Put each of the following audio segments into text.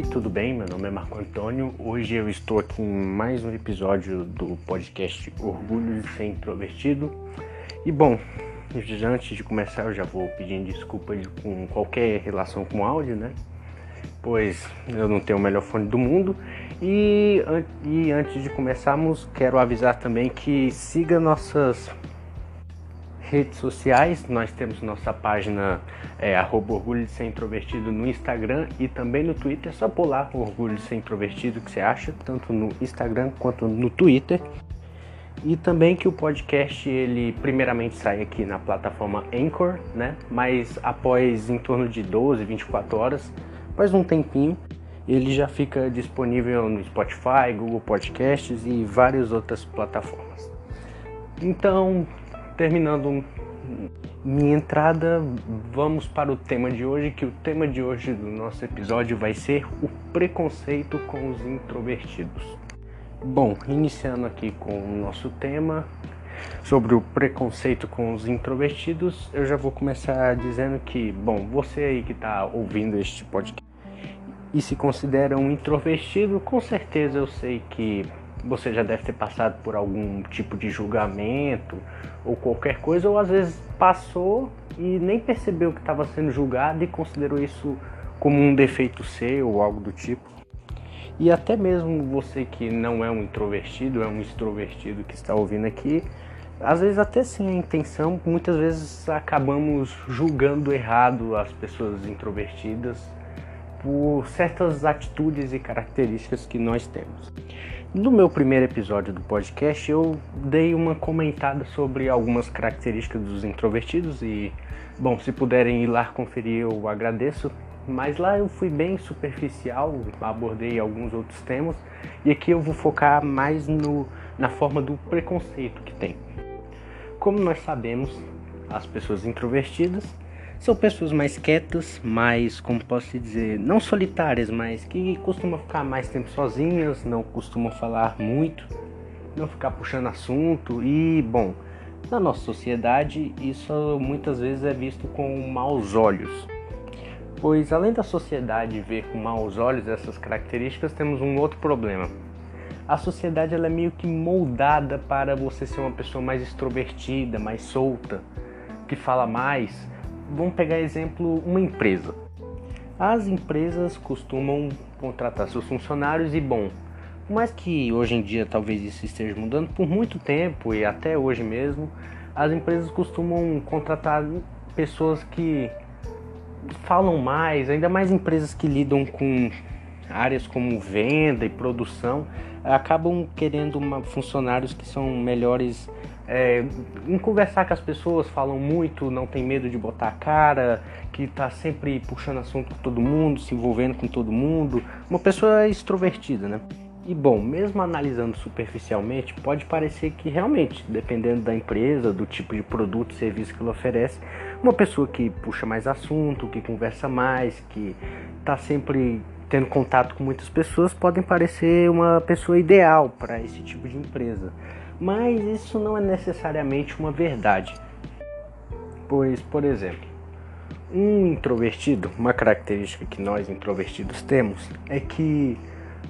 Oi, tudo bem? Meu nome é Marco Antônio. Hoje eu estou aqui em mais um episódio do podcast Orgulho de Ser Introvertido. E bom, antes de começar eu já vou pedindo desculpa com qualquer relação com áudio, né? Pois eu não tenho o melhor fone do mundo. E, e antes de começarmos, quero avisar também que siga nossas redes sociais, nós temos nossa página é, Orgulho de Ser Introvertido no Instagram e também no Twitter. É só pular Orgulho de Ser Introvertido que você acha, tanto no Instagram quanto no Twitter. E também que o podcast, ele primeiramente sai aqui na plataforma Anchor, né? Mas após em torno de 12, 24 horas, após um tempinho, ele já fica disponível no Spotify, Google Podcasts e várias outras plataformas. Então, terminando minha entrada, vamos para o tema de hoje, que o tema de hoje do nosso episódio vai ser o preconceito com os introvertidos. Bom, iniciando aqui com o nosso tema sobre o preconceito com os introvertidos, eu já vou começar dizendo que, bom, você aí que está ouvindo este podcast e se considera um introvertido, com certeza eu sei que você já deve ter passado por algum tipo de julgamento ou qualquer coisa, ou às vezes passou e nem percebeu que estava sendo julgado e considerou isso como um defeito seu ou algo do tipo. E até mesmo você que não é um introvertido, é um extrovertido que está ouvindo aqui, às vezes até sem a intenção, muitas vezes acabamos julgando errado as pessoas introvertidas por certas atitudes e características que nós temos. No meu primeiro episódio do podcast, eu dei uma comentada sobre algumas características dos introvertidos e, bom, se puderem ir lá conferir, eu agradeço. Mas lá eu fui bem superficial, abordei alguns outros temas e aqui eu vou focar mais no, na forma do preconceito que tem. Como nós sabemos, as pessoas introvertidas são pessoas mais quietas, mais, como posso dizer, não solitárias, mas que costumam ficar mais tempo sozinhas, não costumam falar muito, não ficar puxando assunto e, bom, na nossa sociedade isso muitas vezes é visto com maus olhos. Pois além da sociedade ver com maus olhos essas características, temos um outro problema. A sociedade ela é meio que moldada para você ser uma pessoa mais extrovertida, mais solta, que fala mais, vamos pegar exemplo uma empresa. As empresas costumam contratar seus funcionários e bom, mais que hoje em dia talvez isso esteja mudando por muito tempo e até hoje mesmo, as empresas costumam contratar pessoas que falam mais, ainda mais empresas que lidam com áreas como venda e produção, acabam querendo uma, funcionários que são melhores é, em conversar com as pessoas, falam muito, não tem medo de botar a cara, que está sempre puxando assunto com todo mundo, se envolvendo com todo mundo, uma pessoa extrovertida, né? E bom, mesmo analisando superficialmente, pode parecer que realmente, dependendo da empresa, do tipo de produto e serviço que ela oferece, uma pessoa que puxa mais assunto, que conversa mais, que está sempre tendo contato com muitas pessoas, podem parecer uma pessoa ideal para esse tipo de empresa mas isso não é necessariamente uma verdade. Pois, por exemplo, um introvertido, uma característica que nós introvertidos temos é que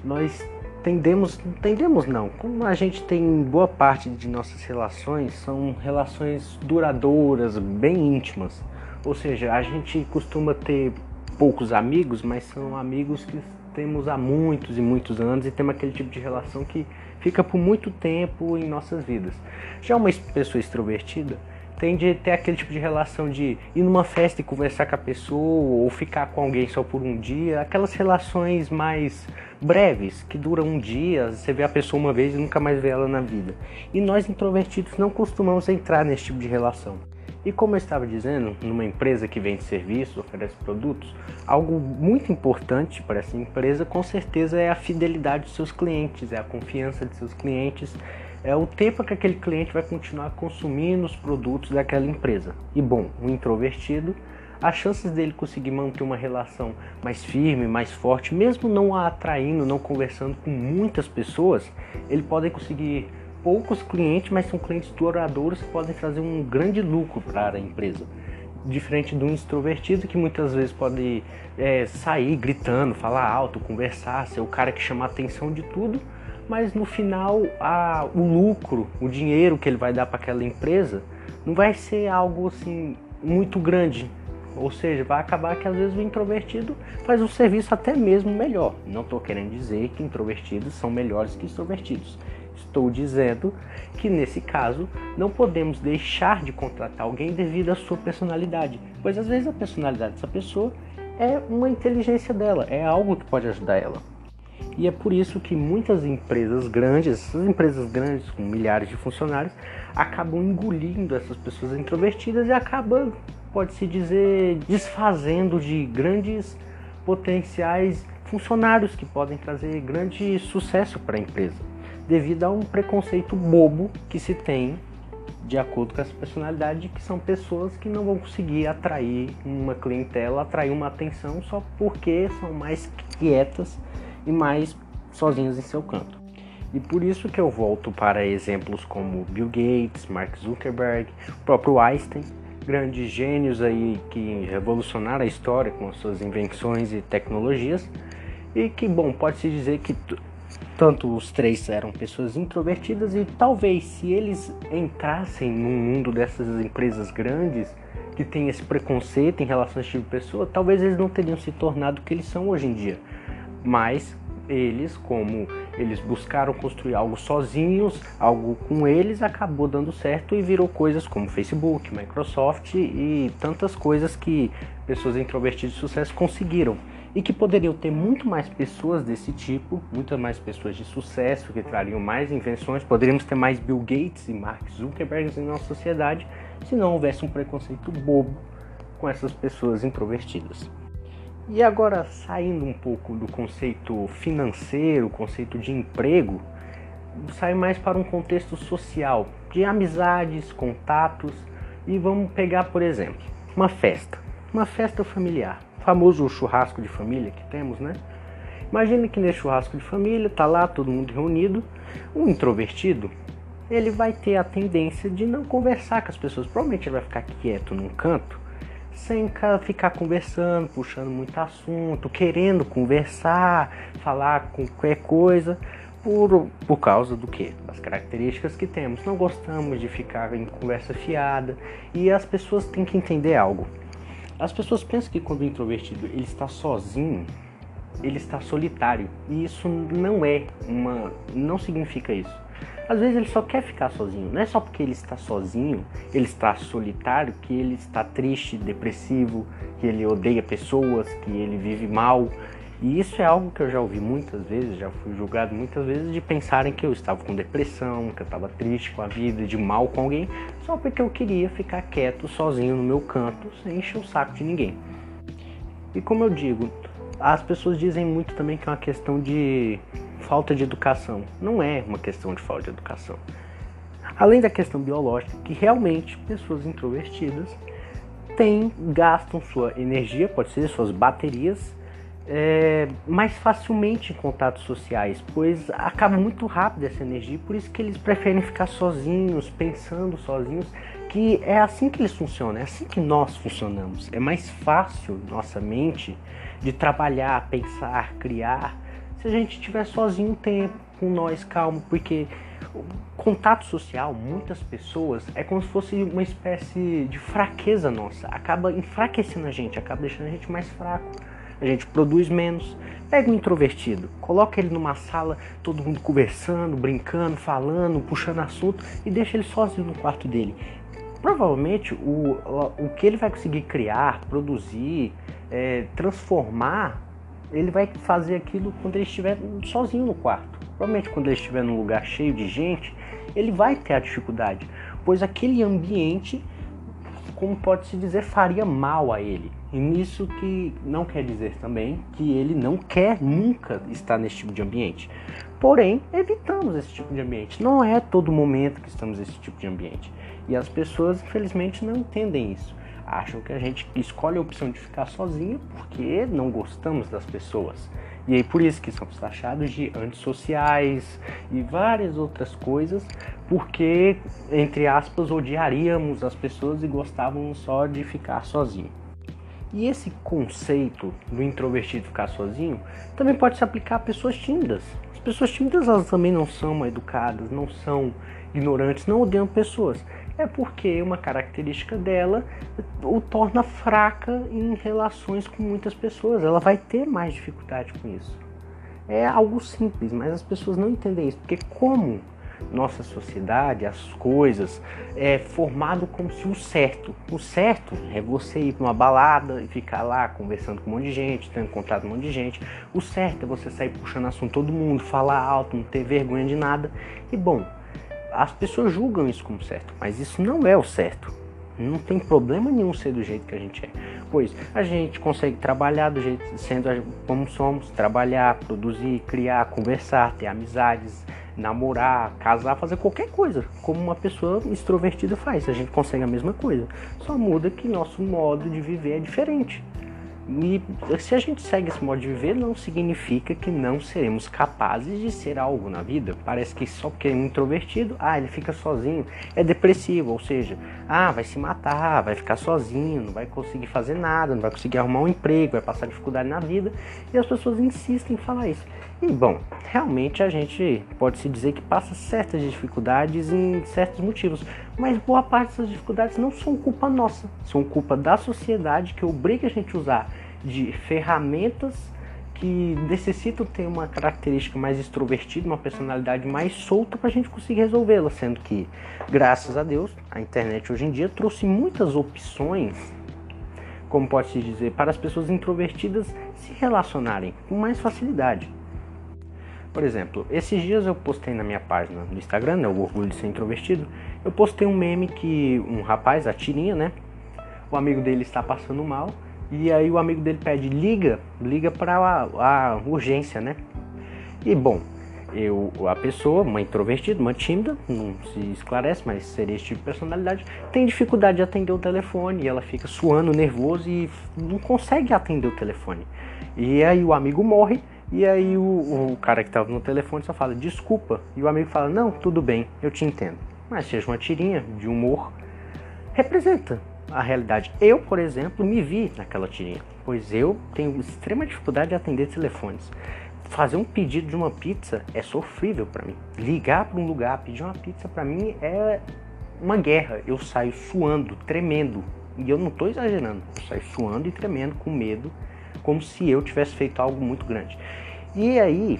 nós tendemos, tendemos não, como a gente tem boa parte de nossas relações são relações duradouras, bem íntimas. Ou seja, a gente costuma ter poucos amigos, mas são amigos que temos há muitos e muitos anos e temos aquele tipo de relação que fica por muito tempo em nossas vidas. Já uma pessoa extrovertida tende a ter aquele tipo de relação de ir numa festa e conversar com a pessoa ou ficar com alguém só por um dia, aquelas relações mais breves que duram um dia, você vê a pessoa uma vez e nunca mais vê ela na vida. E nós introvertidos não costumamos entrar nesse tipo de relação. E como eu estava dizendo, numa empresa que vende serviços, oferece produtos, algo muito importante para essa empresa com certeza é a fidelidade dos seus clientes, é a confiança de seus clientes, é o tempo que aquele cliente vai continuar consumindo os produtos daquela empresa. E bom, o introvertido, as chances dele conseguir manter uma relação mais firme, mais forte, mesmo não a atraindo, não conversando com muitas pessoas, ele pode conseguir poucos clientes, mas são clientes duradouros que podem trazer um grande lucro para a empresa. diferente de um extrovertido que muitas vezes pode é, sair gritando, falar alto, conversar, ser o cara que chama a atenção de tudo, mas no final a, o lucro, o dinheiro que ele vai dar para aquela empresa não vai ser algo assim muito grande. Ou seja, vai acabar que às vezes o introvertido faz um serviço até mesmo melhor. Não estou querendo dizer que introvertidos são melhores que extrovertidos. Estou dizendo que nesse caso não podemos deixar de contratar alguém devido à sua personalidade, pois às vezes a personalidade dessa pessoa é uma inteligência dela, é algo que pode ajudar ela. E é por isso que muitas empresas grandes, essas empresas grandes com milhares de funcionários, acabam engolindo essas pessoas introvertidas e acabam, pode-se dizer, desfazendo de grandes potenciais funcionários que podem trazer grande sucesso para a empresa, devido a um preconceito bobo que se tem de acordo com essa personalidade, que são pessoas que não vão conseguir atrair uma clientela, atrair uma atenção só porque são mais quietas e mais sozinhos em seu canto. E por isso que eu volto para exemplos como Bill Gates, Mark Zuckerberg, o próprio Einstein, grandes gênios aí que revolucionaram a história com as suas invenções e tecnologias, e que, bom, pode-se dizer que tanto os três eram pessoas introvertidas e talvez se eles entrassem no mundo dessas empresas grandes que tem esse preconceito em relação a esse tipo de pessoa, talvez eles não teriam se tornado o que eles são hoje em dia mas eles, como eles buscaram construir algo sozinhos, algo com eles, acabou dando certo e virou coisas como Facebook, Microsoft e tantas coisas que pessoas introvertidas de sucesso conseguiram. E que poderiam ter muito mais pessoas desse tipo, muitas mais pessoas de sucesso que trariam mais invenções, poderíamos ter mais Bill Gates e Mark Zuckerberg em nossa sociedade se não houvesse um preconceito bobo com essas pessoas introvertidas. E agora, saindo um pouco do conceito financeiro, conceito de emprego, sai mais para um contexto social, de amizades, contatos. E vamos pegar, por exemplo, uma festa, uma festa familiar, famoso churrasco de família que temos, né? Imagine que nesse churrasco de família tá lá todo mundo reunido, um introvertido, ele vai ter a tendência de não conversar com as pessoas, provavelmente ele vai ficar quieto num canto sem ficar conversando, puxando muito assunto, querendo conversar, falar com qualquer coisa, por, por causa do que? Das características que temos. Não gostamos de ficar em conversa fiada e as pessoas têm que entender algo. As pessoas pensam que quando o introvertido ele está sozinho, ele está solitário. E isso não é uma. não significa isso. Às vezes ele só quer ficar sozinho. Não é só porque ele está sozinho, ele está solitário, que ele está triste, depressivo, que ele odeia pessoas, que ele vive mal. E isso é algo que eu já ouvi muitas vezes, já fui julgado muitas vezes de pensarem que eu estava com depressão, que eu estava triste com a vida, de mal com alguém, só porque eu queria ficar quieto, sozinho no meu canto, sem encher o saco de ninguém. E como eu digo, as pessoas dizem muito também que é uma questão de falta de educação. Não é uma questão de falta de educação. Além da questão biológica, que realmente pessoas introvertidas têm, gastam sua energia, pode ser suas baterias, é, mais facilmente em contatos sociais, pois acaba muito rápido essa energia, por isso que eles preferem ficar sozinhos, pensando sozinhos, que é assim que eles funcionam, é assim que nós funcionamos. É mais fácil nossa mente de trabalhar, pensar, criar se a gente estiver sozinho um tempo, com nós, calmo, porque o contato social, muitas pessoas, é como se fosse uma espécie de fraqueza nossa. Acaba enfraquecendo a gente, acaba deixando a gente mais fraco. A gente produz menos. Pega um introvertido, coloca ele numa sala, todo mundo conversando, brincando, falando, puxando assunto e deixa ele sozinho no quarto dele. Provavelmente o, o, que ele vai conseguir criar, produzir, é, transformar ele vai fazer aquilo quando ele estiver sozinho no quarto. Provavelmente quando ele estiver num lugar cheio de gente, ele vai ter a dificuldade, pois aquele ambiente, como pode se dizer, faria mal a ele. E nisso que não quer dizer também que ele não quer nunca estar nesse tipo de ambiente. Porém, evitamos esse tipo de ambiente. Não é todo momento que estamos nesse tipo de ambiente. E as pessoas, infelizmente, não entendem isso Acham que a gente escolhe a opção de ficar sozinho porque não gostamos das pessoas. E aí por isso que somos taxados de antissociais e várias outras coisas, porque, entre aspas, odiaríamos as pessoas e gostávamos só de ficar sozinho. E esse conceito do introvertido ficar sozinho também pode se aplicar a pessoas tímidas. As pessoas tímidas elas também não são educadas, não são ignorantes, não odeiam pessoas. É porque uma característica dela o torna fraca em relações com muitas pessoas. Ela vai ter mais dificuldade com isso. É algo simples, mas as pessoas não entendem isso. Porque como nossa sociedade, as coisas, é formado como se o certo. O certo é você ir para uma balada e ficar lá conversando com um monte de gente, tendo contato com um monte de gente. O certo é você sair puxando assunto todo mundo, falar alto, não ter vergonha de nada. E bom, as pessoas julgam isso como certo, mas isso não é o certo. Não tem problema nenhum ser do jeito que a gente é. Pois a gente consegue trabalhar do jeito sendo como somos, trabalhar, produzir, criar, conversar, ter amizades, namorar, casar, fazer qualquer coisa, como uma pessoa extrovertida faz. A gente consegue a mesma coisa. Só muda que nosso modo de viver é diferente. E se a gente segue esse modo de viver, não significa que não seremos capazes de ser algo na vida. Parece que só porque é introvertido, ah, ele fica sozinho, é depressivo, ou seja, ah, vai se matar, vai ficar sozinho, não vai conseguir fazer nada, não vai conseguir arrumar um emprego, vai passar dificuldade na vida, e as pessoas insistem em falar isso. Bom, realmente a gente pode se dizer que passa certas dificuldades em certos motivos, mas boa parte dessas dificuldades não são culpa nossa, são culpa da sociedade que obriga a gente a usar de ferramentas que necessitam ter uma característica mais extrovertida, uma personalidade mais solta para a gente conseguir resolvê-la, sendo que, graças a Deus, a internet hoje em dia trouxe muitas opções, como pode-se dizer, para as pessoas introvertidas se relacionarem com mais facilidade. Por exemplo, esses dias eu postei na minha página do Instagram, né, o Orgulho de Ser Introvertido, eu postei um meme que um rapaz, a tirinha, né, o amigo dele está passando mal, e aí o amigo dele pede, liga, liga para a, a, urgência, né. E bom, eu, a pessoa, uma introvertida, uma tímida, não se esclarece, mas seria esse tipo de personalidade, tem dificuldade de atender o telefone, e ela fica suando, nervoso e não consegue atender o telefone. E aí o amigo morre, e aí o, o cara que estava no telefone só fala desculpa. E o amigo fala, não, tudo bem, eu te entendo. Mas seja uma tirinha de humor, representa a realidade. Eu, por exemplo, me vi naquela tirinha, pois eu tenho extrema dificuldade de atender telefones. Fazer um pedido de uma pizza é sofrível para mim. Ligar para um lugar, pedir uma pizza para mim é uma guerra. Eu saio suando, tremendo. E eu não estou exagerando. Eu saio suando e tremendo com medo como se eu tivesse feito algo muito grande. E aí,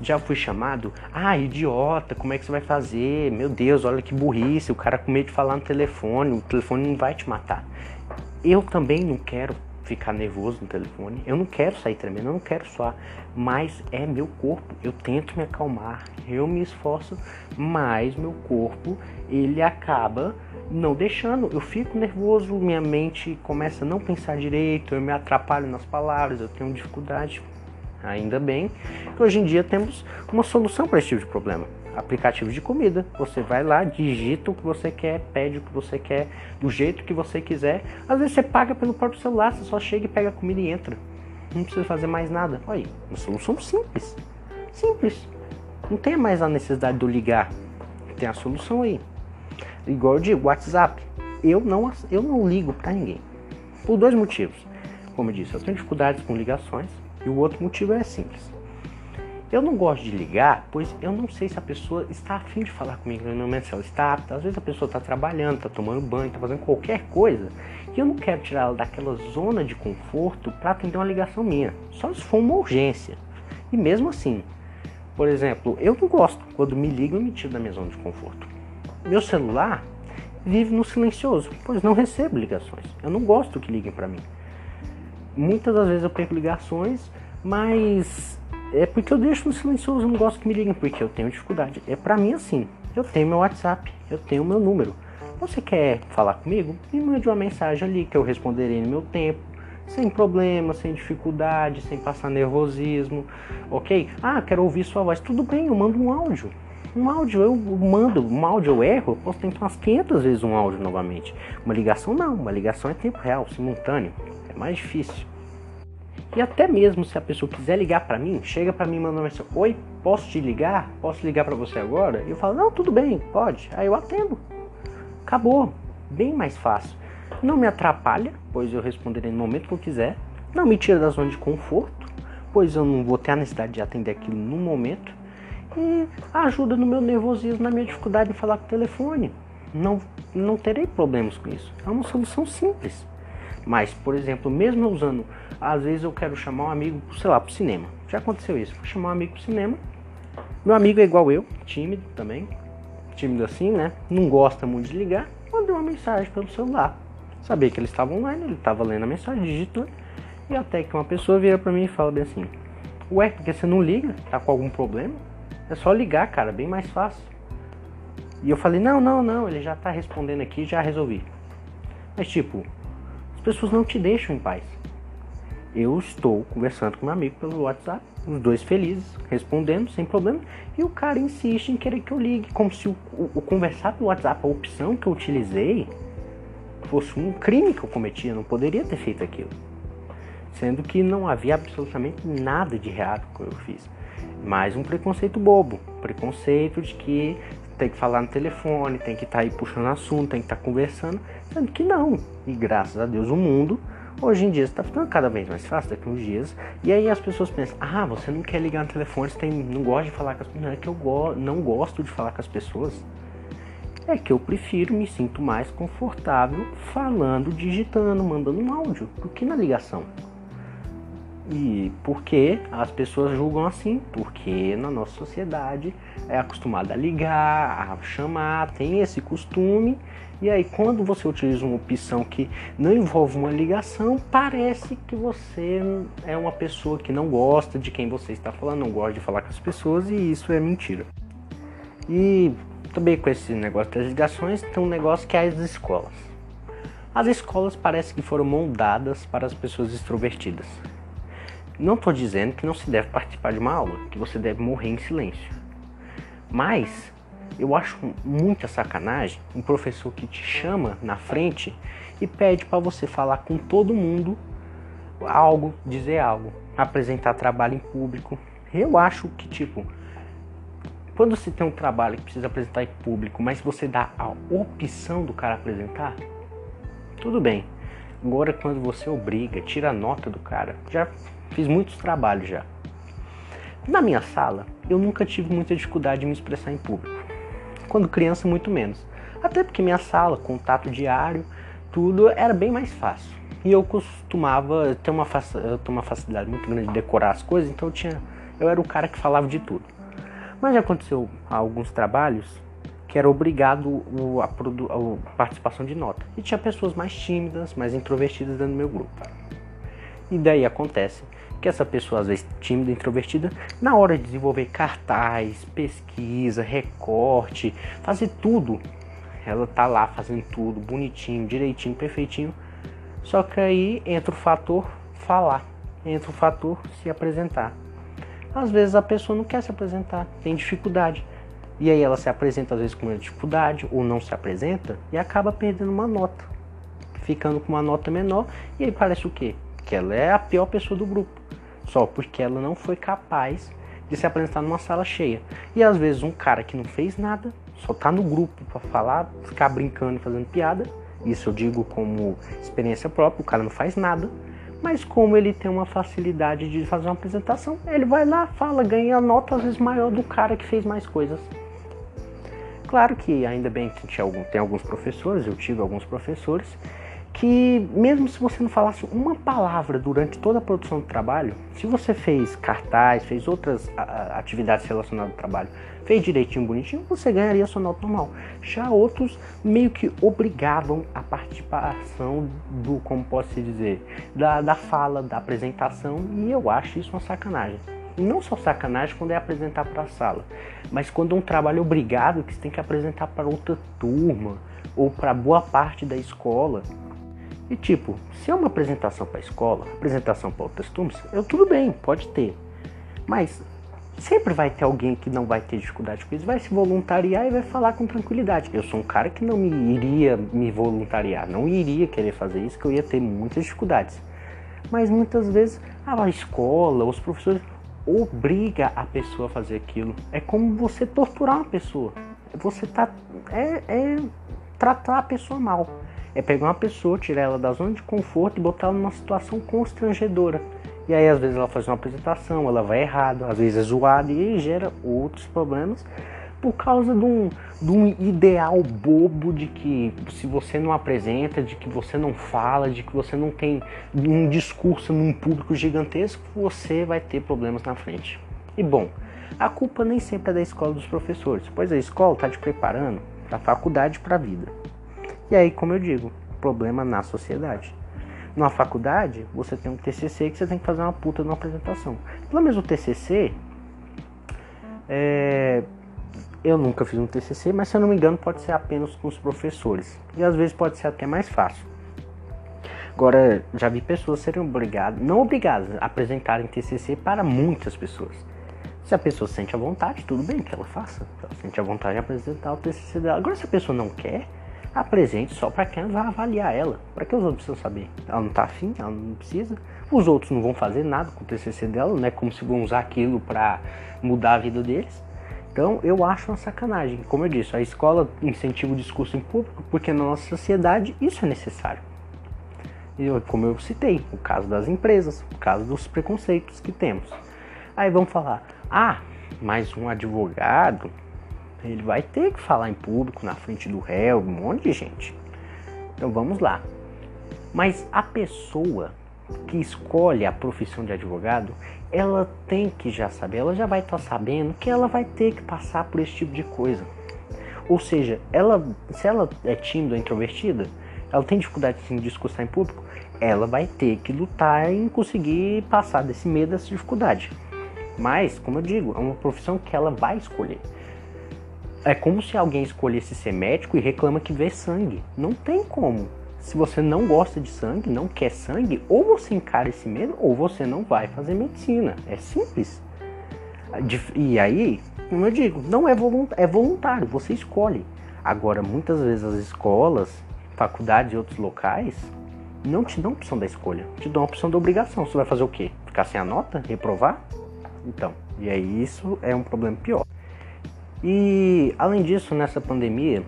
já fui chamado, ah, idiota, como é que você vai fazer? Meu Deus, olha que burrice, o cara com medo de falar no telefone, o telefone não vai te matar. Eu também não quero ficar nervoso no telefone, eu não quero sair tremendo, eu não quero suar, mas é meu corpo, eu tento me acalmar, eu me esforço, mas meu corpo, ele acaba não deixando, eu fico nervoso, minha mente começa a não pensar direito, eu me atrapalho nas palavras, eu tenho dificuldade. Ainda bem que hoje em dia temos uma solução para esse tipo de problema. Aplicativo de comida. Você vai lá, digita o que você quer, pede o que você quer, do jeito que você quiser. Às vezes você paga pelo próprio celular, você só chega e pega a comida e entra. Não precisa fazer mais nada. Olha, uma solução simples. Simples. Não tem mais a necessidade de ligar. Tem a solução aí. Igual eu digo, WhatsApp. Eu não, eu não ligo para ninguém. Por dois motivos. Como eu disse, eu tenho dificuldades com ligações. E o outro motivo é simples. Eu não gosto de ligar, pois eu não sei se a pessoa está afim de falar comigo no momento, se ela está apta. Às vezes a pessoa está trabalhando, está tomando banho, está fazendo qualquer coisa. E eu não quero tirar ela daquela zona de conforto para atender uma ligação minha. Só se for uma urgência. E mesmo assim, por exemplo, eu não gosto quando me ligam e me tiro da minha zona de conforto. Meu celular vive no silencioso, pois não recebo ligações. Eu não gosto que liguem para mim. Muitas das vezes eu perco ligações, mas é porque eu deixo no silencioso, não gosto que me liguem, porque eu tenho dificuldade. É para mim assim, eu tenho meu WhatsApp, eu tenho meu número. Você quer falar comigo? Me mande uma mensagem ali que eu responderei no meu tempo, sem problema, sem dificuldade, sem passar nervosismo, ok? Ah, quero ouvir sua voz. Tudo bem, eu mando um áudio. Um áudio eu mando, um áudio eu erro, eu posso tentar umas 500 vezes um áudio novamente. Uma ligação não, uma ligação é tempo real, simultâneo, é mais difícil. E até mesmo se a pessoa quiser ligar para mim, chega para mim mandando mensagem: Oi, posso te ligar? Posso ligar para você agora? E eu falo: Não, tudo bem, pode. Aí eu atendo. Acabou. Bem mais fácil. Não me atrapalha, pois eu responderei no momento que eu quiser. Não me tira da zona de conforto, pois eu não vou ter a necessidade de atender aquilo no momento. E ajuda no meu nervosismo, na minha dificuldade de falar com o telefone. Não, não terei problemas com isso. É uma solução simples. Mas, por exemplo, mesmo usando, às vezes eu quero chamar um amigo, sei lá, pro cinema. Já aconteceu isso. Vou chamar um amigo pro cinema. Meu amigo é igual eu, tímido também. Tímido assim, né? Não gosta muito de ligar. Mandei uma mensagem pelo celular. Sabia que ele estava online, ele estava lendo a mensagem, digitou. E até que uma pessoa vira para mim e fala bem assim: Ué, porque você não liga? Tá com algum problema? É só ligar, cara, bem mais fácil. E eu falei: Não, não, não, ele já tá respondendo aqui, já resolvi. Mas tipo, pessoas não te deixam em paz. Eu estou conversando com meu amigo pelo WhatsApp, os dois felizes, respondendo sem problema, e o cara insiste em querer que eu ligue, como se o, o, o conversar pelo WhatsApp, a opção que eu utilizei, fosse um crime que eu cometia, eu não poderia ter feito aquilo. Sendo que não havia absolutamente nada de errado que eu fiz. Mas um preconceito bobo, preconceito de que tem que falar no telefone, tem que estar tá aí puxando assunto, tem que estar tá conversando, sendo que não. E graças a Deus o mundo hoje em dia está ficando cada vez mais fácil daqui uns dias. E aí as pessoas pensam: "Ah, você não quer ligar no telefone, você tem, não gosta de falar com as pessoas". Não é que eu go não gosto de falar com as pessoas. É que eu prefiro, me sinto mais confortável falando, digitando, mandando um áudio do que na ligação. E por que as pessoas julgam assim? Porque na nossa sociedade é acostumada a ligar, a chamar, tem esse costume. E aí, quando você utiliza uma opção que não envolve uma ligação, parece que você é uma pessoa que não gosta de quem você está falando, não gosta de falar com as pessoas, e isso é mentira. E também com esse negócio das ligações, tem um negócio que é as escolas. As escolas parecem que foram moldadas para as pessoas extrovertidas. Não estou dizendo que não se deve participar de uma aula, que você deve morrer em silêncio. Mas eu acho muita sacanagem um professor que te chama na frente e pede para você falar com todo mundo algo, dizer algo, apresentar trabalho em público. Eu acho que tipo quando você tem um trabalho que precisa apresentar em público, mas você dá a opção do cara apresentar, tudo bem. Agora quando você obriga, tira a nota do cara, já Fiz muitos trabalhos já. Na minha sala, eu nunca tive muita dificuldade de me expressar em público. Quando criança, muito menos. Até porque minha sala, contato diário, tudo era bem mais fácil. E eu costumava ter uma, ter uma facilidade muito grande de decorar as coisas, então eu, tinha, eu era o cara que falava de tudo. Mas já aconteceu alguns trabalhos que era obrigado a, a participação de nota. E tinha pessoas mais tímidas, mais introvertidas dentro do meu grupo. E daí acontece que essa pessoa, às vezes tímida, introvertida, na hora de desenvolver cartaz, pesquisa, recorte, fazer tudo, ela tá lá fazendo tudo bonitinho, direitinho, perfeitinho. Só que aí entra o fator falar, entra o fator se apresentar. Às vezes a pessoa não quer se apresentar, tem dificuldade. E aí ela se apresenta às vezes com uma dificuldade ou não se apresenta e acaba perdendo uma nota, ficando com uma nota menor. E aí parece o quê? que ela é a pior pessoa do grupo, só porque ela não foi capaz de se apresentar numa sala cheia. E às vezes um cara que não fez nada, só tá no grupo para falar, ficar brincando e fazendo piada, isso eu digo como experiência própria, o cara não faz nada, mas como ele tem uma facilidade de fazer uma apresentação, ele vai lá, fala, ganha nota às vezes maior do cara que fez mais coisas. Claro que ainda bem que tem alguns professores, eu tive alguns professores que mesmo se você não falasse uma palavra durante toda a produção do trabalho, se você fez cartaz, fez outras atividades relacionadas ao trabalho, fez direitinho, bonitinho, você ganharia sua nota normal. Já outros meio que obrigavam a participação do, como posso dizer, da, da fala, da apresentação, e eu acho isso uma sacanagem. E não só sacanagem quando é apresentar para a sala, mas quando é um trabalho obrigado que você tem que apresentar para outra turma ou para boa parte da escola. E tipo, se é uma apresentação para a escola, apresentação para outras turmas, eu tudo bem, pode ter. Mas Sempre vai ter alguém que não vai ter dificuldade com isso, vai se voluntariar e vai falar com tranquilidade. Eu sou um cara que não me iria me voluntariar, não iria querer fazer isso, que eu ia ter muitas dificuldades. Mas muitas vezes a escola, os professores obriga a pessoa a fazer aquilo. É como você torturar uma pessoa. Você tá é, é tratar a pessoa mal. É pegar uma pessoa, tirar ela da zona de conforto e botar ela numa situação constrangedora. E aí às vezes ela faz uma apresentação, ela vai errado, às vezes é zoada e aí gera outros problemas por causa de um, de um ideal bobo de que se você não apresenta, de que você não fala, de que você não tem um discurso num público gigantesco, você vai ter problemas na frente. E bom, a culpa nem sempre é da escola dos professores, pois a escola está te preparando para a faculdade para a vida. E aí, como eu digo, problema na sociedade. Numa faculdade, você tem um TCC que você tem que fazer uma puta de uma apresentação. Pelo menos o TCC, é, eu nunca fiz um TCC, mas se eu não me engano pode ser apenas com os professores. E às vezes pode ser até mais fácil. Agora, já vi pessoas serem obrigadas, não obrigadas, a apresentarem TCC para muitas pessoas. Se a pessoa sente a vontade, tudo bem que ela faça. Ela sente a vontade de apresentar o TCC dela. Agora, se a pessoa não quer, apresente só para quem vai avaliar ela. Para que os outros precisam saber? Ela não está afim, ela não precisa. Os outros não vão fazer nada com o TCC dela, não é como se vão usar aquilo para mudar a vida deles. Então eu acho uma sacanagem. Como eu disse, a escola incentiva o discurso em público porque na nossa sociedade isso é necessário. E como eu citei, o caso das empresas, o caso dos preconceitos que temos. Aí vamos falar, ah, mas um advogado ele vai ter que falar em público, na frente do réu, um monte de gente. Então vamos lá. Mas a pessoa que escolhe a profissão de advogado, ela tem que já saber, ela já vai estar tá sabendo que ela vai ter que passar por esse tipo de coisa. Ou seja, ela, se ela é tímida introvertida, ela tem dificuldade de discursar em público, ela vai ter que lutar em conseguir passar desse medo, dessa dificuldade. Mas, como eu digo, é uma profissão que ela vai escolher. É como se alguém escolhesse ser médico e reclama que vê sangue. Não tem como. Se você não gosta de sangue, não quer sangue, ou você encara esse medo, ou você não vai fazer medicina. É simples. E aí, como eu digo, não é voluntário, é voluntário, você escolhe. Agora, muitas vezes as escolas, faculdades e outros locais não te dão opção da escolha, te dão a opção da obrigação. Você vai fazer o quê? Ficar sem a nota? Reprovar? Então, e aí isso é um problema pior. E além disso, nessa pandemia,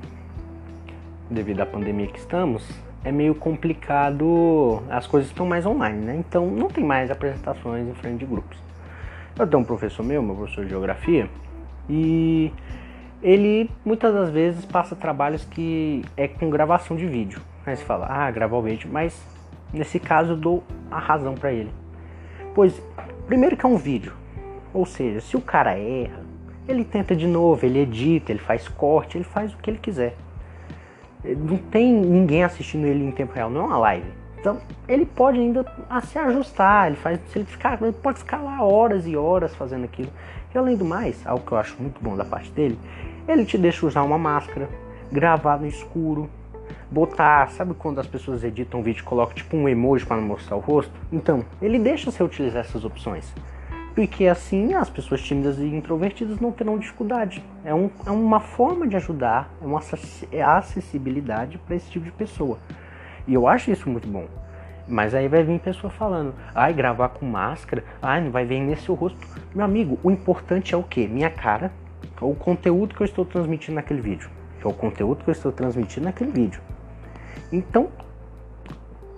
devido à pandemia que estamos, é meio complicado, as coisas estão mais online, né? Então não tem mais apresentações em frente de grupos. Eu tenho um professor meu, meu professor de geografia, e ele muitas das vezes passa trabalhos que é com gravação de vídeo. Aí você fala, ah, gravar o vídeo, mas nesse caso eu dou a razão para ele. Pois, primeiro que é um vídeo, ou seja, se o cara erra, ele tenta de novo, ele edita, ele faz corte, ele faz o que ele quiser. Não tem ninguém assistindo ele em tempo real, não é uma live. Então ele pode ainda se ajustar, ele faz, se ele ficar, ele pode ficar lá horas e horas fazendo aquilo. E além do mais, algo que eu acho muito bom da parte dele, ele te deixa usar uma máscara, gravar no escuro, botar, sabe quando as pessoas editam um vídeo e colocam tipo um emoji para mostrar o rosto? Então, ele deixa você utilizar essas opções porque assim as pessoas tímidas e introvertidas não terão dificuldade. É, um, é uma forma de ajudar, é uma é acessibilidade para esse tipo de pessoa. E eu acho isso muito bom. Mas aí vai vir pessoa falando, ai, gravar com máscara, ai, não vai ver nem seu rosto. Meu amigo, o importante é o que? Minha cara, o conteúdo que eu estou transmitindo naquele vídeo. É o conteúdo que eu estou transmitindo naquele vídeo. Então,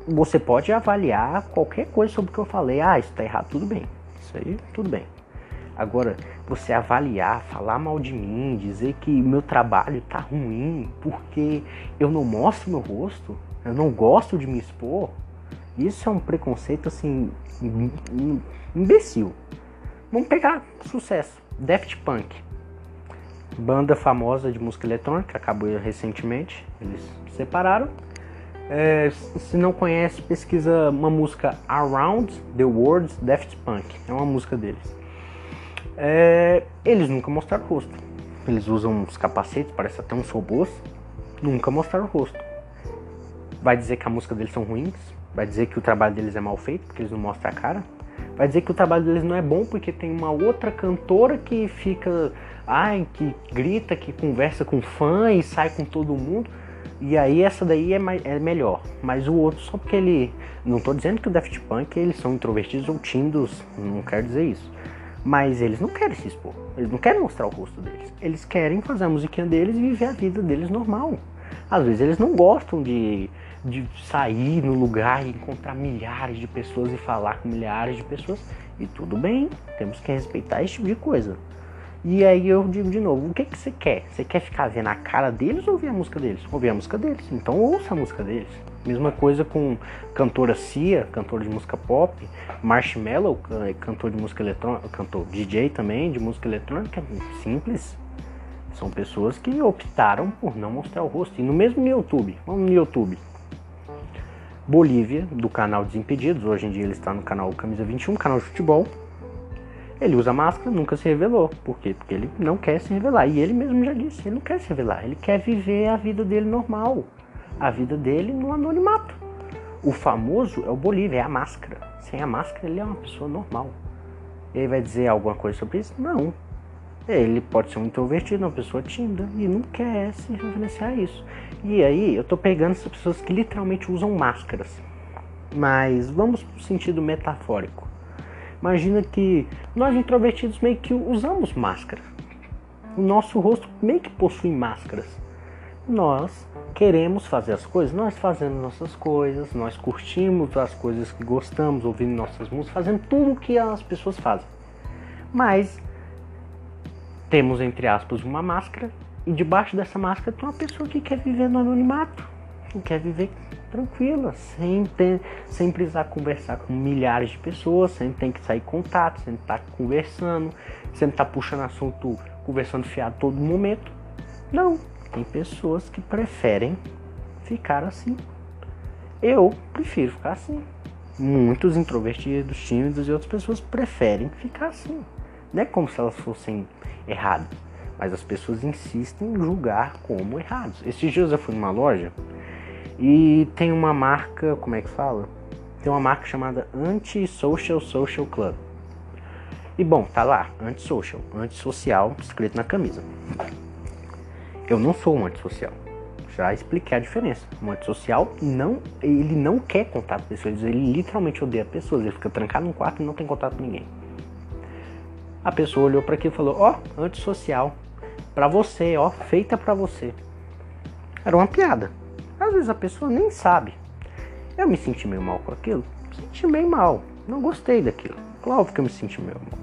você pode avaliar qualquer coisa sobre o que eu falei. Ah, isso está errado, tudo bem. Isso aí, tudo bem. Agora, você avaliar, falar mal de mim, dizer que meu trabalho tá ruim porque eu não mostro meu rosto, eu não gosto de me expor, isso é um preconceito assim imbecil. Vamos pegar sucesso. Daft Punk, banda famosa de música eletrônica, acabou recentemente, eles separaram. É, se não conhece, pesquisa uma música Around the World Daft Punk. É uma música deles. É, eles nunca mostraram o rosto. Eles usam uns capacetes, parece até uns robôs. Nunca mostraram o rosto. Vai dizer que a música deles são ruins. Vai dizer que o trabalho deles é mal feito, porque eles não mostram a cara. Vai dizer que o trabalho deles não é bom porque tem uma outra cantora que fica, ai, que grita, que conversa com fã e sai com todo mundo. E aí essa daí é, mais, é melhor. Mas o outro só porque ele. Não tô dizendo que o Daft Punk eles são introvertidos ou tímidos, não quero dizer isso. Mas eles não querem se expor. Eles não querem mostrar o rosto deles. Eles querem fazer a musiquinha deles e viver a vida deles normal. Às vezes eles não gostam de, de sair no lugar e encontrar milhares de pessoas e falar com milhares de pessoas. E tudo bem, temos que respeitar esse tipo de coisa. E aí eu digo de novo, o que, que você quer? Você quer ficar vendo a cara deles ou ouvir a música deles? Ouvir a música deles. Então ouça a música deles. Mesma coisa com cantora Cia, cantor de música pop, Marshmello, cantor de música eletrônica, cantor DJ também de música eletrônica, simples. São pessoas que optaram por não mostrar o rosto. E no mesmo YouTube, vamos no YouTube. Bolívia, do canal Desimpedidos, hoje em dia ele está no canal Camisa 21, canal de futebol. Ele usa máscara, nunca se revelou. Por quê? Porque ele não quer se revelar. E ele mesmo já disse, ele não quer se revelar, ele quer viver a vida dele normal. A vida dele no anonimato. O famoso é o Bolívia, é a máscara. Sem a máscara ele é uma pessoa normal. Ele vai dizer alguma coisa sobre isso? Não. Ele pode ser um introvertido, uma pessoa tímida e não quer se referenciar a isso. E aí eu tô pegando essas pessoas que literalmente usam máscaras. Mas vamos pro sentido metafórico. Imagina que nós introvertidos meio que usamos máscara. O nosso rosto meio que possui máscaras. Nós queremos fazer as coisas, nós fazemos nossas coisas, nós curtimos as coisas que gostamos, ouvindo nossas músicas, fazendo tudo o que as pessoas fazem. Mas temos entre aspas uma máscara e debaixo dessa máscara tem uma pessoa que quer viver no anonimato, que quer viver tranquila, sem, ter, sem precisar conversar com milhares de pessoas, sem ter que sair contato, sem estar conversando, sem estar puxando assunto, conversando fiado todo momento. Não, tem pessoas que preferem ficar assim. Eu prefiro ficar assim. Muitos introvertidos, tímidos e outras pessoas preferem ficar assim. Não é como se elas fossem erradas, mas as pessoas insistem em julgar como errados. Esses dias eu fui numa loja e tem uma marca, como é que fala? Tem uma marca chamada Anti-Social Social Club. E bom, tá lá, anti-social, antissocial, escrito na camisa. Eu não sou um antissocial. Já expliquei a diferença. Um antissocial não, ele não quer contato com pessoas, ele literalmente odeia pessoas, ele fica trancado num quarto e não tem contato com ninguém. A pessoa olhou para aquilo e falou: "Ó, oh, antissocial, para você, ó, feita para você". Era uma piada. Às vezes a pessoa nem sabe. Eu me senti meio mal com aquilo. Senti meio mal. Não gostei daquilo. Claro que eu me senti meio mal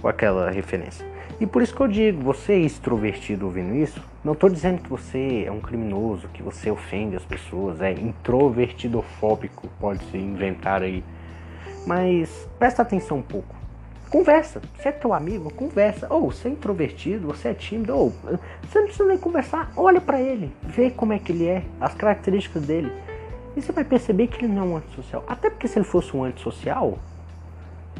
com aquela referência. E por isso que eu digo, você é extrovertido ouvindo isso, não estou dizendo que você é um criminoso, que você ofende as pessoas, é introvertidofóbico, pode se inventar aí. Mas presta atenção um pouco. Conversa. Se é teu amigo, conversa. Ou você é introvertido, você é tímido, ou você não precisa nem conversar. Olha para ele, vê como é que ele é, as características dele. E você vai perceber que ele não é um antissocial. Até porque se ele fosse um antissocial,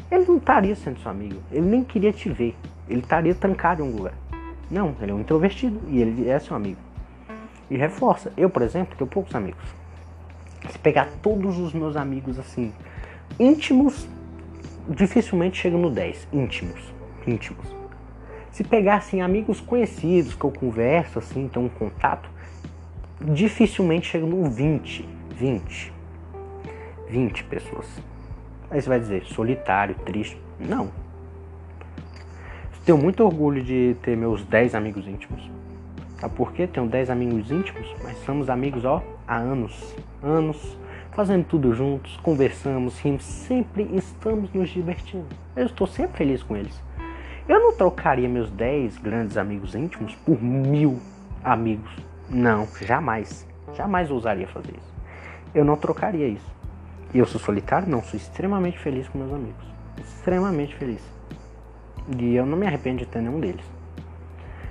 ele não estaria sendo seu amigo. Ele nem queria te ver. Ele estaria trancado em um lugar. Não, ele é um introvertido e ele é seu amigo. E reforça. Eu, por exemplo, tenho poucos amigos. Se pegar todos os meus amigos assim, íntimos, dificilmente chega no 10. Íntimos. Íntimos. Se pegar assim, amigos conhecidos que eu converso, assim, tenho um contato, dificilmente chega no 20. 20. 20 pessoas. Aí você vai dizer, solitário, triste. Não. Tenho muito orgulho de ter meus 10 amigos íntimos. Sabe por quê? Tenho 10 amigos íntimos, mas somos amigos, ó, há anos. Anos fazendo tudo juntos, conversamos, rimos, sempre estamos nos divertindo. Eu estou sempre feliz com eles. Eu não trocaria meus 10 grandes amigos íntimos por mil amigos. Não, jamais. Jamais ousaria fazer isso. Eu não trocaria isso. Eu sou solitário? Não, sou extremamente feliz com meus amigos. Extremamente feliz. E eu não me arrependo de ter nenhum deles.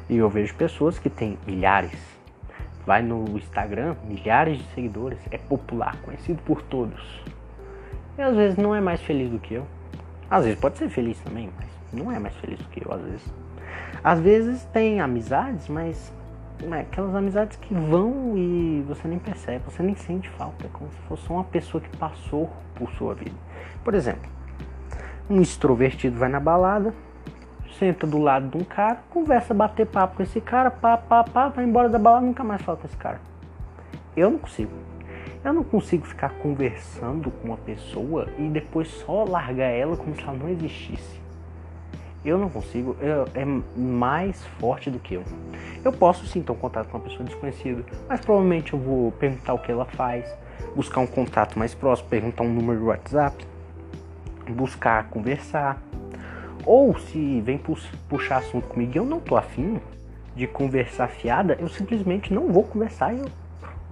E eu vejo pessoas que têm milhares, vai no Instagram, milhares de seguidores, é popular, conhecido por todos. E às vezes não é mais feliz do que eu. Às vezes pode ser feliz também, mas não é mais feliz do que eu, às vezes. Às vezes tem amizades, mas é aquelas amizades que vão e você nem percebe, você nem sente falta, é como se fosse uma pessoa que passou por sua vida. Por exemplo, Um extrovertido vai na balada, senta do lado de um cara, conversa, bater papo com esse cara, pá, pá, pá, vai embora da balada, nunca mais fala com esse cara. Eu não consigo. Eu não consigo ficar conversando com uma pessoa e depois só largar ela como se ela não existisse. Eu não consigo, eu, é mais forte do que eu. Eu posso sim ter um contato com uma pessoa desconhecida, mas provavelmente eu vou perguntar o que ela faz, buscar um contato mais próximo, perguntar um número de WhatsApp, buscar conversar. Ou se vem puxar assunto comigo e eu não tô afim de conversar fiada, eu simplesmente não vou conversar e eu,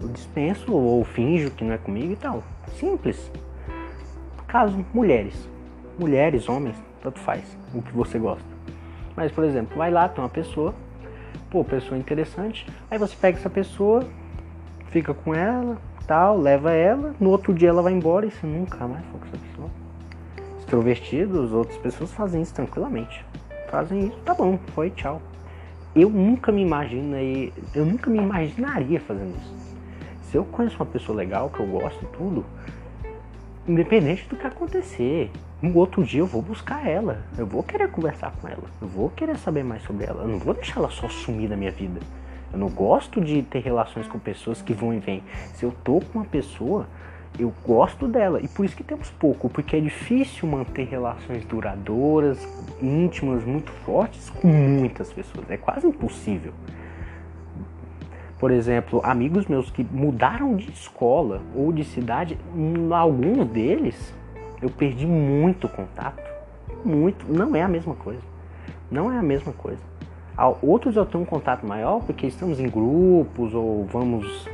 eu dispenso ou finjo que não é comigo e tal. Simples. Caso mulheres. Mulheres, homens, tanto faz o que você gosta. Mas, por exemplo, vai lá, tem uma pessoa, pô, pessoa interessante, aí você pega essa pessoa, fica com ela, tal, leva ela, no outro dia ela vai embora e você nunca mais for com essa pessoa. Extrovertidos, outras pessoas fazem isso tranquilamente. Fazem isso, tá bom, foi, tchau. Eu nunca me imaginei, eu nunca me imaginaria fazendo isso. Se eu conheço uma pessoa legal, que eu gosto tudo, independente do que acontecer, no outro dia eu vou buscar ela, eu vou querer conversar com ela, eu vou querer saber mais sobre ela, eu não vou deixar ela só sumir da minha vida. Eu não gosto de ter relações com pessoas que vão e vêm. Se eu tô com uma pessoa, eu gosto dela. E por isso que temos pouco, porque é difícil manter relações duradouras, íntimas, muito fortes com muitas pessoas. É quase impossível. Por exemplo, amigos meus que mudaram de escola ou de cidade, alguns deles eu perdi muito contato. Muito. Não é a mesma coisa. Não é a mesma coisa. Outros eu tenho um contato maior porque estamos em grupos ou vamos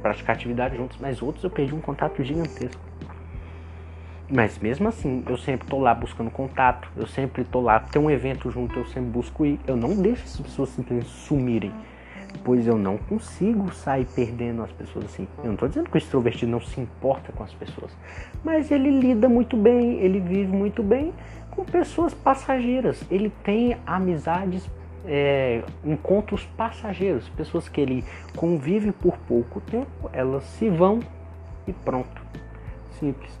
praticar atividade juntos, mas outros eu perdi um contato gigantesco. Mas mesmo assim, eu sempre tô lá buscando contato, eu sempre tô lá, tem um evento junto, eu sempre busco ir. Eu não deixo as pessoas simplesmente sumirem, pois eu não consigo sair perdendo as pessoas assim. Eu não tô dizendo que o extrovertido não se importa com as pessoas, mas ele lida muito bem, ele vive muito bem com pessoas passageiras. Ele tem amizades é, encontros passageiros, pessoas que ele convive por pouco tempo, elas se vão e pronto. Simples.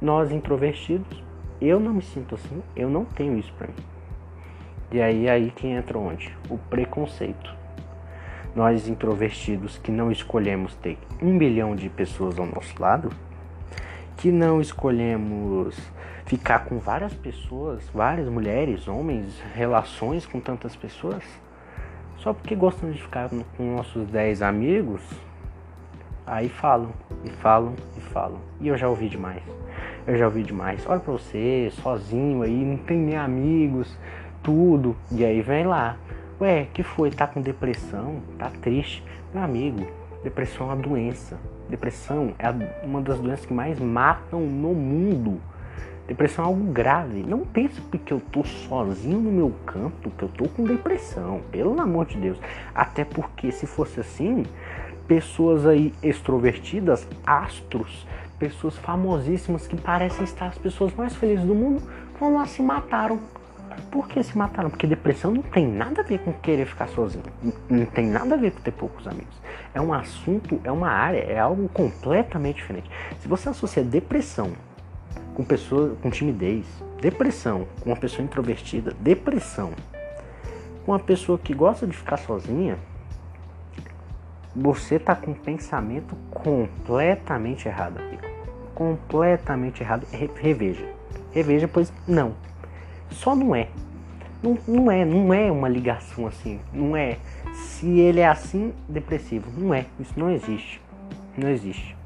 Nós introvertidos, eu não me sinto assim, eu não tenho isso para mim. E aí aí que entra onde? O preconceito. Nós introvertidos que não escolhemos ter um bilhão de pessoas ao nosso lado, que não escolhemos ficar com várias pessoas, várias mulheres, homens, relações com tantas pessoas, só porque gostam de ficar com nossos 10 amigos, aí falam, e falam, e falam. E eu já ouvi demais. Eu já ouvi demais. Olha pra você, sozinho aí, não tem nem amigos, tudo. E aí vem lá. Ué, que foi? Tá com depressão? Tá triste? Meu amigo, depressão é uma doença. Depressão é uma das doenças que mais matam no mundo. Depressão é algo grave. Não pense porque eu tô sozinho no meu canto que eu tô com depressão. Pelo amor de Deus. Até porque se fosse assim, pessoas aí extrovertidas, astros, pessoas famosíssimas que parecem estar as pessoas mais felizes do mundo, vão lá se mataram. Por que se mataram? Porque depressão não tem nada a ver com querer ficar sozinho. Não tem nada a ver com ter poucos amigos. É um assunto, é uma área, é algo completamente diferente. Se você associa depressão com pessoa com timidez, depressão, com uma pessoa introvertida, depressão, com uma pessoa que gosta de ficar sozinha, você tá com um pensamento completamente errado, amigo. Completamente errado. Reveja. Reveja, pois não. Só não é. Não, não é, não é uma ligação assim. Não é. Se ele é assim, depressivo. Não é. Isso não existe. Não existe.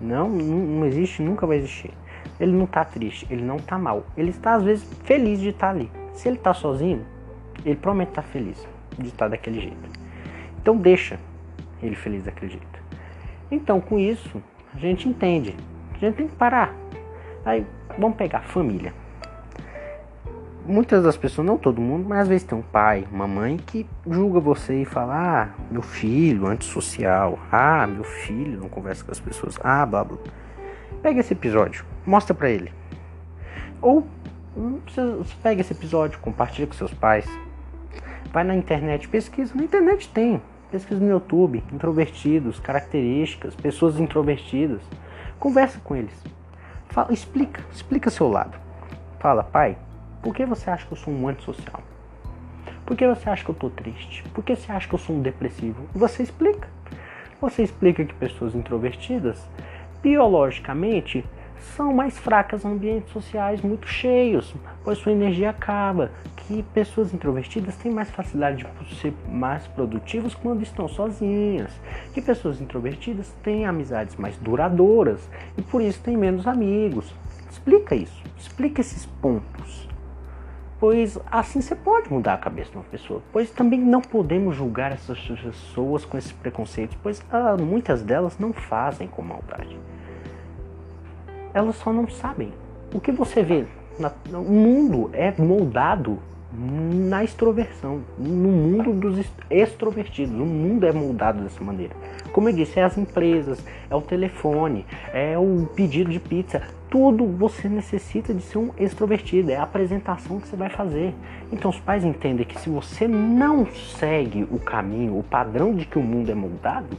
Não, não, não existe, nunca vai existir. Ele não tá triste, ele não tá mal. Ele está às vezes feliz de estar ali. Se ele tá sozinho, ele provavelmente tá feliz de estar daquele jeito. Então deixa ele feliz daquele jeito. Então com isso, a gente entende. A gente tem que parar. Aí vamos pegar família. Muitas das pessoas, não todo mundo, mas às vezes tem um pai, uma mãe que julga você e fala: Ah, meu filho, antissocial. Ah, meu filho não conversa com as pessoas. Ah, blá blá. Pega esse episódio, mostra para ele. Ou você pega esse episódio, compartilha com seus pais. Vai na internet, pesquisa. Na internet tem. Pesquisa no YouTube, introvertidos, características, pessoas introvertidas. Conversa com eles. Fala, explica, explica seu lado. Fala, pai, por que você acha que eu sou um antissocial? Por que você acha que eu tô triste? Por que você acha que eu sou um depressivo? Você explica. Você explica que pessoas introvertidas, biologicamente, são mais fracas em ambientes sociais muito cheios, pois sua energia acaba. Que pessoas introvertidas têm mais facilidade de ser mais produtivas quando estão sozinhas. Que pessoas introvertidas têm amizades mais duradouras e por isso têm menos amigos. Explica isso, explica esses pontos. Pois assim você pode mudar a cabeça de uma pessoa. Pois também não podemos julgar essas pessoas com esses preconceitos, pois ah, muitas delas não fazem com maldade elas só não sabem. O que você vê? Na, o mundo é moldado na extroversão, no mundo dos extrovertidos. O mundo é moldado dessa maneira. Como eu disse, é as empresas, é o telefone, é o pedido de pizza. Tudo você necessita de ser um extrovertido, é a apresentação que você vai fazer. Então os pais entendem que se você não segue o caminho, o padrão de que o mundo é moldado,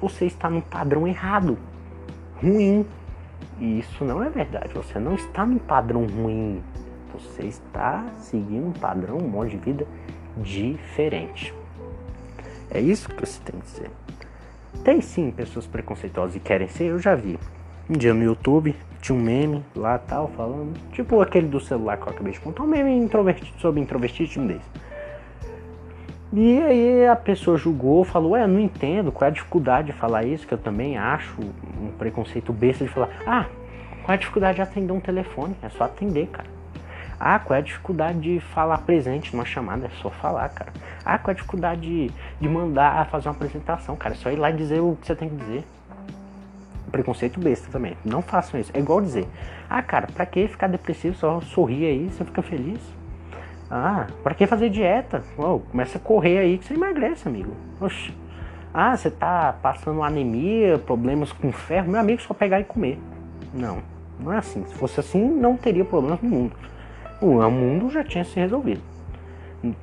você está no padrão errado, ruim, e isso não é verdade. Você não está num padrão ruim. Você está seguindo um padrão, um modo de vida diferente. É isso que você tem que dizer. Tem sim pessoas preconceituosas e querem ser, eu já vi. Um dia no YouTube tinha um meme lá tal, falando, tipo aquele do celular que eu acabei de contar, um meme introvertido sobre introvertido desse. E aí a pessoa julgou, falou, ué, não entendo qual é a dificuldade de falar isso, que eu também acho um preconceito besta de falar, ah, qual é a dificuldade de atender um telefone? É só atender, cara. Ah, qual é a dificuldade de falar presente numa chamada? É só falar, cara. Ah, qual é a dificuldade de, de mandar fazer uma apresentação, cara? É só ir lá e dizer o que você tem que dizer. Preconceito besta também. Não façam isso. É igual dizer, ah, cara, pra que ficar depressivo? Só sorrir aí, você fica feliz. Ah, para que fazer dieta? Começa a correr aí que você emagrece, amigo. Oxi. Ah, você tá passando anemia, problemas com ferro, meu amigo, só pegar e comer. Não, não é assim. Se fosse assim, não teria problemas no mundo. O mundo já tinha se resolvido.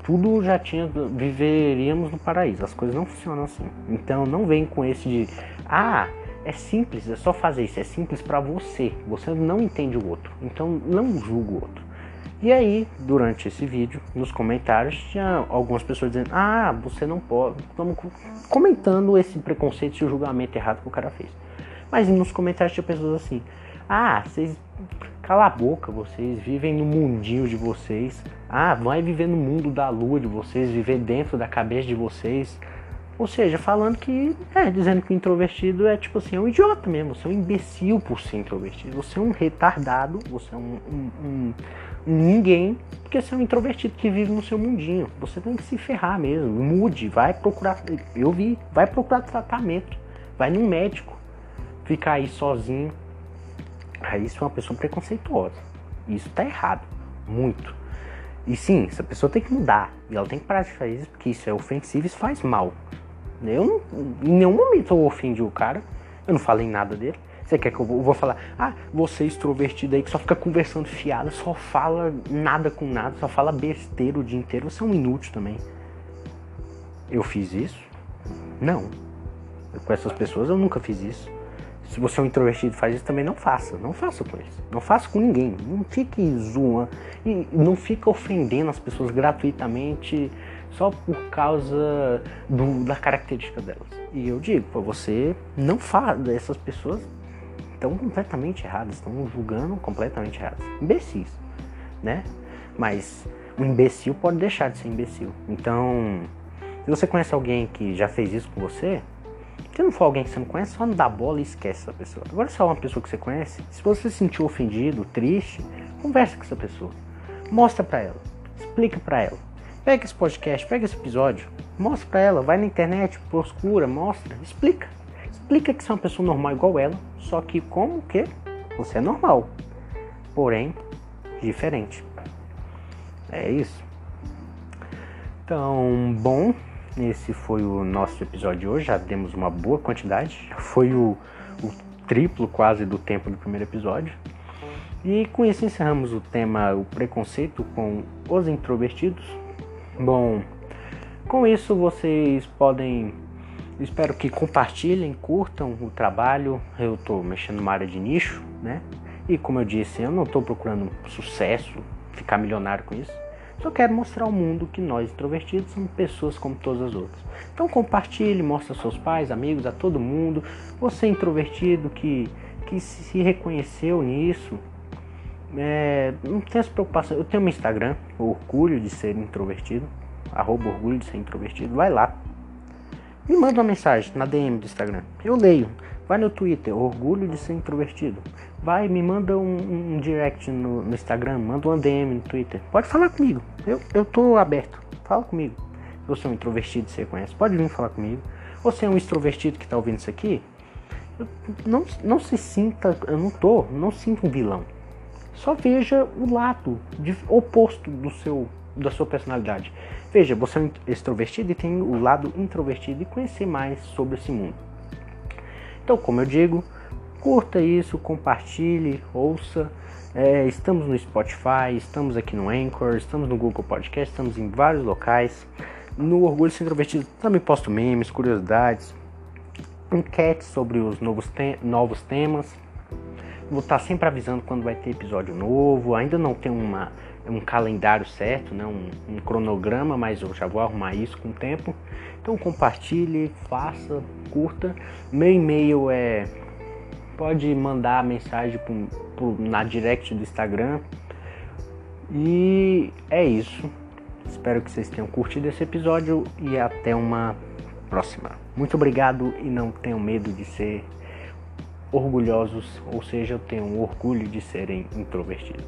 Tudo já tinha. Viveríamos no paraíso. As coisas não funcionam assim. Então não vem com esse de. Ah, é simples, é só fazer isso. É simples para você. Você não entende o outro. Então não julga o outro. E aí, durante esse vídeo, nos comentários, tinha algumas pessoas dizendo: Ah, você não pode. Estamos comentando esse preconceito, esse julgamento errado que o cara fez. Mas nos comentários tinha pessoas assim: Ah, vocês. Cala a boca, vocês vivem no mundinho de vocês. Ah, vai viver no mundo da lua de vocês, viver dentro da cabeça de vocês. Ou seja, falando que, é, dizendo que o introvertido é tipo assim, é um idiota mesmo, você é um imbecil por ser introvertido, você é um retardado, você é um, um, um, ninguém, porque você é um introvertido que vive no seu mundinho. Você tem que se ferrar mesmo, mude, vai procurar, eu vi, vai procurar tratamento, vai num médico, ficar aí sozinho. Aí isso é uma pessoa preconceituosa. Isso tá errado, muito. E sim, essa pessoa tem que mudar. E ela tem que parar de fazer isso, porque isso é ofensivo e faz mal. Eu não, em nenhum momento eu ofendi o cara. Eu não falei nada dele. Você quer que eu vou, falar, ah, você é extrovertido aí que só fica conversando fiado, só fala nada com nada, só fala besteira o dia inteiro, você é um inútil também. Eu fiz isso? Não. Com essas pessoas eu nunca fiz isso. Se você é um introvertido e faz isso, também não faça. Não faça com eles. Não faça com ninguém. Não fique zoando. E não fique ofendendo as pessoas gratuitamente só por causa do, da característica delas. E eu digo para você, não faz essas pessoas estão completamente erradas, estão julgando completamente erradas. Imbecis, né? Mas um imbecil pode deixar de ser imbecil. Então, se você conhece alguém que já fez isso com você, se não for alguém que você não conhece, só não dá bola e esquece essa pessoa. Agora, se é uma pessoa que você conhece, se você se sentiu ofendido, triste, conversa com essa pessoa. Mostra pra ela. Explica pra ela. Pega esse podcast, pega esse episódio, mostra pra ela, vai na internet, procura, mostra, explica. Explica que você é uma pessoa normal igual ela, só que como que você é normal, porém diferente. É isso. Então, bom, esse foi o nosso episódio de hoje. Já demos uma boa quantidade. Foi o, o triplo quase do tempo do primeiro episódio. E com isso encerramos o tema o preconceito com os introvertidos. Bom, com isso vocês podem, espero que compartilhem, curtam o trabalho. Eu estou mexendo numa área de nicho, né? E como eu disse, eu não estou procurando sucesso, ficar milionário com isso. Só quero mostrar ao mundo que nós introvertidos somos pessoas como todas as outras. Então compartilhe, mostre aos seus pais, amigos, a todo mundo. Você introvertido que, que se reconheceu nisso, é, não tem essa preocupação. Eu tenho meu Instagram, orgulho de ser introvertido, arroba orgulho de ser introvertido. Vai lá, me manda uma mensagem na DM do Instagram. Eu leio. Vai no Twitter, orgulho de ser introvertido. Vai, me manda um, um direct no, no, Instagram, manda uma DM no Twitter. Pode falar comigo. Eu, eu tô aberto. Fala comigo. Você é um introvertido, você conhece, pode vir falar comigo. Você é um extrovertido que tá ouvindo isso aqui, não, não se sinta, eu não tô, não sinta um vilão. Só veja o lado oposto do seu da sua personalidade. Veja, você é um extrovertido e tem o lado introvertido e conhecer mais sobre esse mundo. Então, como eu digo, curta isso, compartilhe, ouça. É, estamos no Spotify, estamos aqui no Anchor, estamos no Google Podcast, estamos em vários locais. No Orgulho Introvertido também posto memes, curiosidades, enquetes sobre os novos, te novos temas. Vou estar sempre avisando quando vai ter episódio novo. Ainda não tem uma um calendário certo, né? Um, um, cronograma, mas eu já vou arrumar isso com o tempo. Então compartilhe, faça, curta. Meu e-mail é pode mandar mensagem pro, pro, na direct do Instagram. E é isso. Espero que vocês tenham curtido esse episódio e até uma próxima. Muito obrigado e não tenham medo de ser orgulhosos, ou seja, tenham orgulho de serem introvertidos.